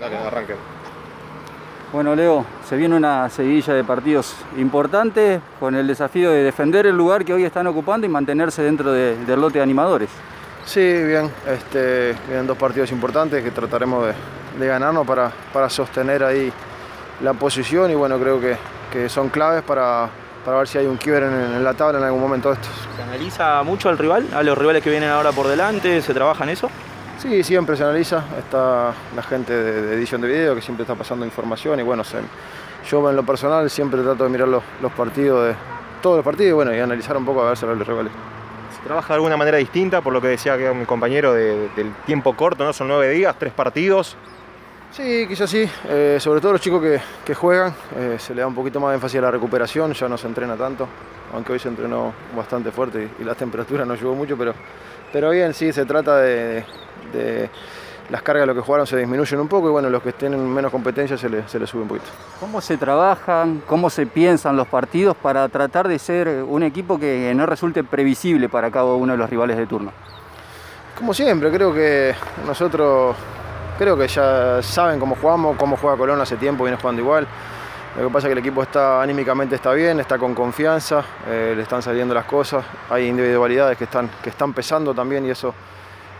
Dale, arranque. Bueno, Leo, se viene una seguidilla de partidos importantes con el desafío de defender el lugar que hoy están ocupando y mantenerse dentro de- del lote de animadores. Sí, bien, este, vienen dos partidos importantes que trataremos de, de ganarnos para, para sostener ahí la posición y bueno, creo que, que son claves para, para ver si hay un quiebre en, en la tabla en algún momento de estos. ¿Se analiza mucho al rival, a los rivales que vienen ahora por delante? ¿Se trabaja en eso? Sí, siempre se analiza, está la gente de, de edición de video que siempre está pasando información y bueno, se- yo en lo personal siempre trato de mirar los, los partidos, de, todos los partidos y bueno, y analizar un poco a ver si los rivales. ¿Se trabaja de alguna manera distinta por lo que decía que mi compañero de- del tiempo corto, ¿no? Son nueve días, tres partidos. Sí, quizás sí, eh, sobre todo los chicos que, que juegan, eh, se le da un poquito más de énfasis a la recuperación, ya no se entrena tanto, aunque hoy se entrenó bastante fuerte y, y la temperatura no ayudó mucho, pero, pero bien, sí, se trata de, de- las cargas de los que jugaron se disminuyen un poco y bueno, los que tienen menos competencia se les se les sube un poquito. ¿Cómo se trabajan, cómo se piensan los partidos para tratar de ser un equipo que no resulte previsible para cada uno de los rivales de turno? Como siempre, creo que nosotros, creo que ya saben cómo jugamos, cómo juega Colón hace tiempo, viene jugando igual. Lo que pasa es que el equipo está anímicamente está bien, está con confianza, eh, le están saliendo las cosas, hay individualidades que están, que están pesando también y eso,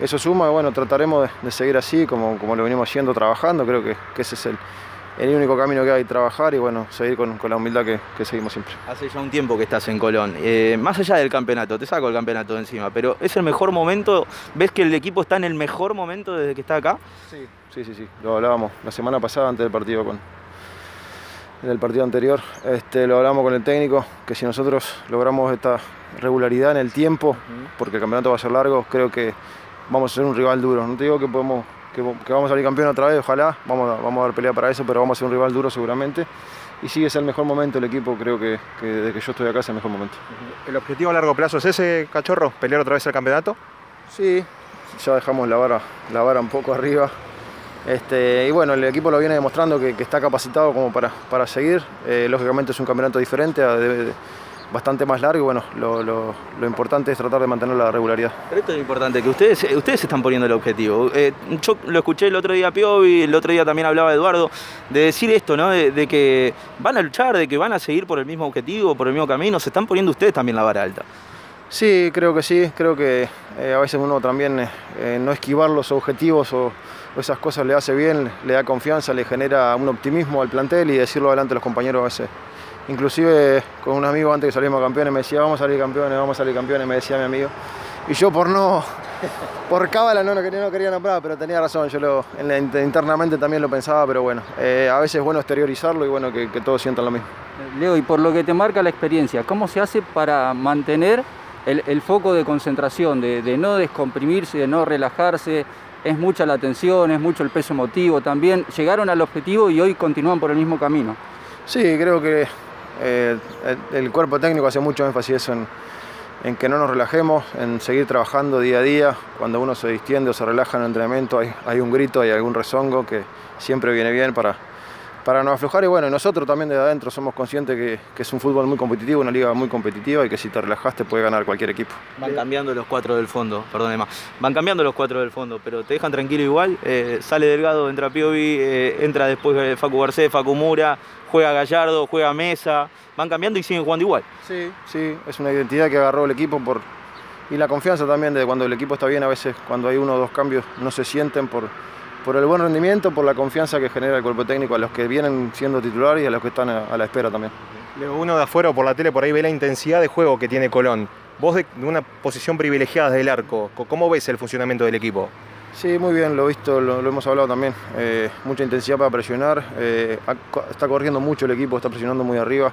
eso suma. Y bueno, trataremos de, de seguir así, como, como lo venimos haciendo, trabajando. Creo que, que ese es el, el único camino que hay, trabajar y bueno, seguir con, con la humildad que, que seguimos siempre. Hace ya un tiempo que estás en Colón. Eh, más allá del campeonato, te saco el campeonato de encima, pero ¿es el mejor momento? ¿Ves que el equipo está en el mejor momento desde que está acá? Sí, sí, sí, sí. Lo hablábamos la semana pasada antes del partido con del partido anterior. Este, lo hablamos con el técnico, que si nosotros logramos esta regularidad en el tiempo, porque el campeonato va a ser largo, creo que vamos a ser un rival duro. No te digo que podemos que, que vamos a salir campeón otra vez, ojalá, vamos a, vamos a dar pelea para eso, pero vamos a ser un rival duro seguramente. Y sí, es el mejor momento del equipo, creo que, que desde que yo estoy acá es el mejor momento. ¿El objetivo a largo plazo es ese, cachorro? ¿Pelear otra vez el campeonato? Sí, ya dejamos la vara, la vara un poco arriba. Este, y bueno, el equipo lo viene demostrando que, que está capacitado como para, para seguir. Eh, lógicamente es un campeonato diferente, a- de- de- bastante más largo y bueno, lo, lo- lo importante es tratar de mantener la regularidad. Pero esto es importante, que ustedes, eh, ustedes están poniendo el objetivo. Eh, yo lo escuché el otro día a Piovi, el otro día también hablaba Eduardo, de decir esto, ¿no? De, de que van a luchar, de que van a seguir por el mismo objetivo, por el mismo camino. Se están poniendo ustedes también la vara alta. Sí, creo que sí, creo que eh, a veces uno también eh, no esquivar los objetivos o, o esas cosas le hace bien, le da confianza, le genera un optimismo al plantel y decirlo adelante a los compañeros a veces. Inclusive con un amigo antes que salimos campeones me decía vamos a salir campeones, vamos a salir campeones, me decía mi amigo. Y yo por no, por cábala no, no quería, no quería nombrar, pero tenía razón, yo lo, en la- internamente también lo pensaba, pero bueno, eh, a veces es bueno exteriorizarlo y bueno que, que todos sientan lo mismo. Leo, y por lo que te marca la experiencia, ¿cómo se hace para mantener el, el foco de concentración, de, de no descomprimirse, de no relajarse? Es mucha la tensión, es mucho el peso emotivo también. Llegaron al objetivo y hoy continúan por el mismo camino. Sí, creo que eh, el, cuerpo técnico hace mucho énfasis en, que no nos relajemos, en seguir trabajando día a día. Cuando uno se distiende o se relaja en el entrenamiento hay, hay un grito, hay algún rezongo que siempre viene bien para, para no aflojar. Y bueno, nosotros también desde adentro somos conscientes que, que es un fútbol muy competitivo, una liga muy competitiva y que si te relajaste puede ganar cualquier equipo. Van cambiando los cuatro del fondo, perdón Emma. Van cambiando los cuatro del fondo, pero te dejan tranquilo igual. Eh, sale Delgado, entra Piovi, eh, entra después eh, Facu Garcés, Facu Mura, juega Gallardo, juega Mesa. Van cambiando y siguen jugando igual. Sí, sí, es una identidad que agarró el equipo por, y la confianza también de cuando el equipo está bien, a veces cuando hay uno o dos cambios no se sienten por, por el buen rendimiento, por la confianza que genera el cuerpo técnico a los que vienen siendo titulares y a los que están a, a la espera también. Uno de afuera o por la tele por ahí ve la intensidad de juego que tiene Colón. Vos de, de una posición privilegiada desde el arco, co- ¿cómo ves el funcionamiento del equipo? Sí, muy bien, lo he visto, lo, lo hemos hablado también. Eh, mucha intensidad para presionar, eh, está corriendo mucho el equipo, está presionando muy arriba.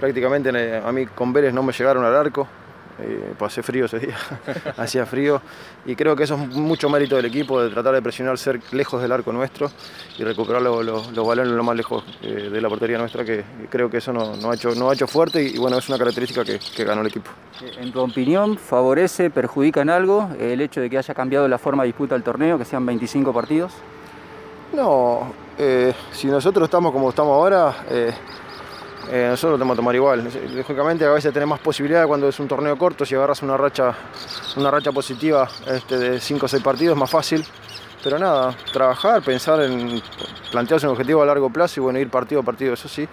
Prácticamente eh, a mí con Vélez no me llegaron al arco, eh, pasé frío ese día, hacía frío. Y creo que eso es mucho mérito del equipo, de tratar de presionar, ser lejos del arco nuestro y recuperar lo- lo- los balones lo más lejos eh, de la portería nuestra, que creo que eso nos no ha, hecho, nos ha hecho fuerte y, y bueno, es una característica que, que ganó el equipo. En tu opinión, ¿favorece, perjudica en algo el hecho de que haya cambiado la forma de disputa del torneo, que sean 25 partidos? No, eh, si nosotros estamos como estamos ahora, eh, nosotros lo tenemos que tomar igual. Lógicamente a veces tenés más posibilidades cuando es un torneo corto, si agarras una racha, una racha positiva este, de 5 o 6 partidos es más fácil. pero nada, trabajar, pensar en plantearse un objetivo a largo plazo y bueno, ir partido a partido, eso sí,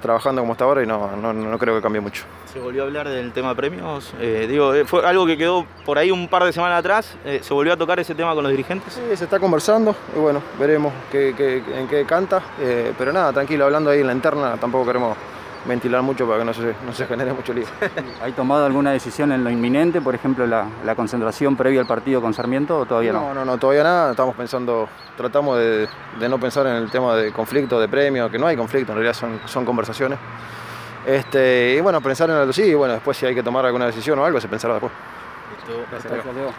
trabajando como está ahora y no, no, no creo que cambie mucho. Se volvió a hablar del tema premios. Eh, digo, eh, fue algo que quedó por ahí un par de semanas atrás. Eh, ¿Se volvió a tocar ese tema con los dirigentes? Sí, se está conversando y bueno, veremos qué, qué, en qué canta. Pero nada, tranquilo, hablando ahí en la interna, tampoco queremos ventilar mucho para que no se, no se genere mucho lío. ¿Hay tomado alguna decisión en lo inminente, por ejemplo, la, la concentración previa al partido con Sarmiento o todavía no? No, no, no, todavía nada. Estamos pensando, tratamos de, de no pensar en el tema de conflicto, de premio, que no hay conflicto, en realidad son, son conversaciones. Este, y bueno, pensar en algo sí, y bueno, después si hay que tomar alguna decisión o algo, se pensará después. Gracias, Leo.